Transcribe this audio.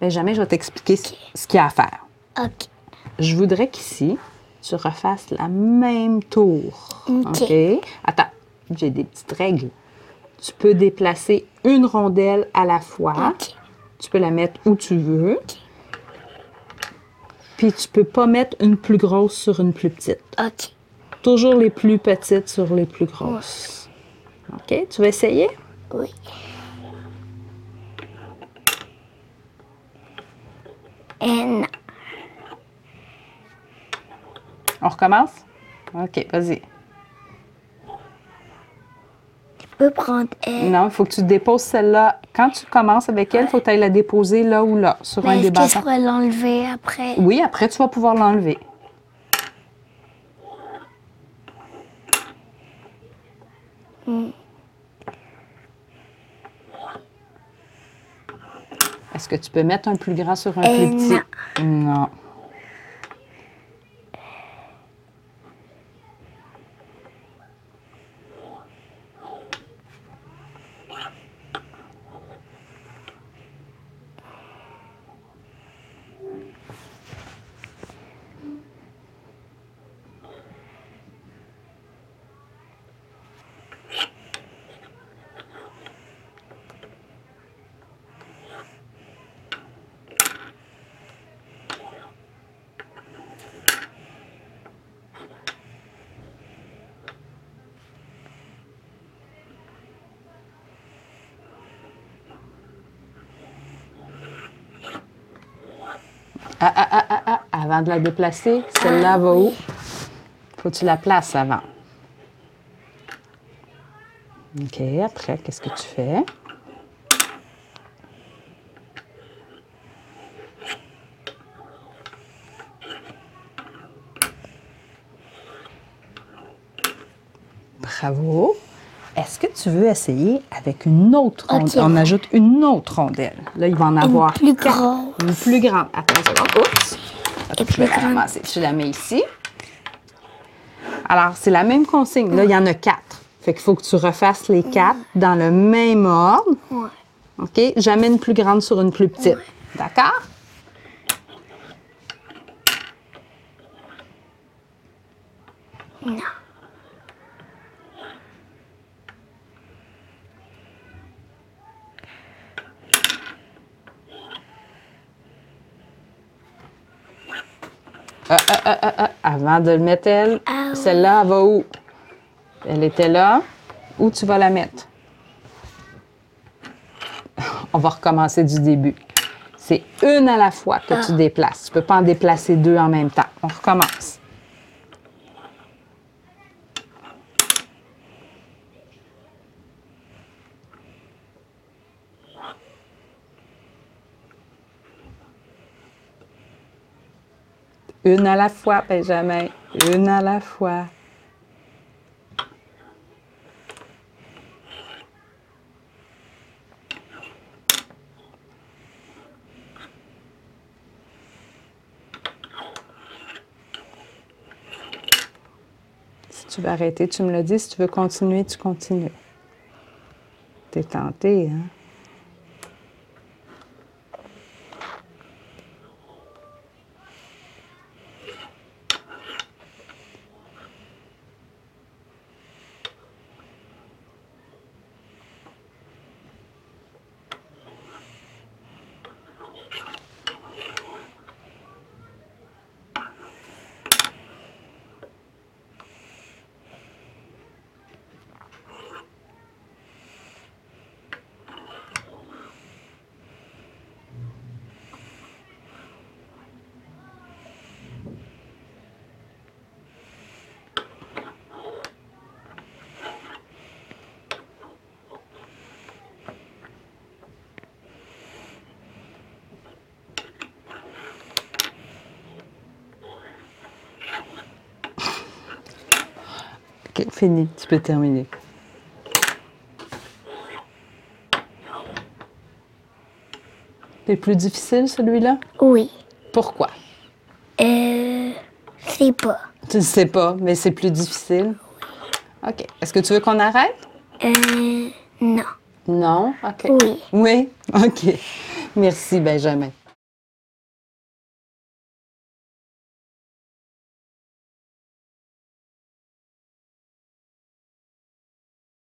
Benjamin, je vais t'expliquer ce- qu'il y a à faire. OK. Je voudrais qu'ici, tu refasses la même tour. OK. Attends, j'ai des petites règles. Tu peux déplacer une rondelle à la fois. OK. Tu peux la mettre où tu veux. Puis tu peux pas mettre une plus grosse sur une plus petite. OK. Toujours les plus petites sur les plus grosses. OK? Tu veux essayer? Oui. On recommence? OK, vas-y. Je peux prendre elle. Non, il faut que tu déposes celle-là. Quand tu commences avec elle, il faut que tu ailles la déposer là ou là, sur un Mais des est-ce que je pourrais l'enlever après? Oui, après, tu vas pouvoir l'enlever. Est-ce que tu peux mettre un plus grand sur un Euh, plus petit? Non. Ah, ah, ah, ah, ah, avant de la déplacer, celle-là va où? Faut que tu la places avant. OK, après, qu'est-ce que tu fais? Bravo. Est-ce que tu veux essayer avec une autre rondelle? On ajoute une autre rondelle. Là, il va en avoir plus quatre. grosse. Une plus grande. Attends une seconde. Oups. Attends, je plus vais la grande. ramasser. Je la mets ici. Alors, c'est la même consigne. Là, il y en a quatre. Fait qu'il faut que tu refasses les quatre dans le même ordre. Ouais. OK? Jamais une plus grande sur une plus petite. D'accord? Non. Ah, ah, ah. Avant de le mettre, elle, oui. celle-là, elle va où? Elle était là. Où tu vas la mettre? On va recommencer du début. C'est une à la fois que tu déplaces. Tu ne peux pas en déplacer deux en même temps. On recommence. Une à la fois, Benjamin. Une à la fois. Si tu veux arrêter, tu me le dis. Si tu veux continuer, tu continues. T'es tenté, hein? OK, fini. Tu peux terminer. C'est plus difficile, celui-là? Oui. Pourquoi? Euh. C'est pas. Tu ne sais pas, mais c'est plus difficile? OK. Est-ce que tu veux qu'on arrête? Euh. Non. Non? OK. Oui. Oui? OK. Merci, Benjamin.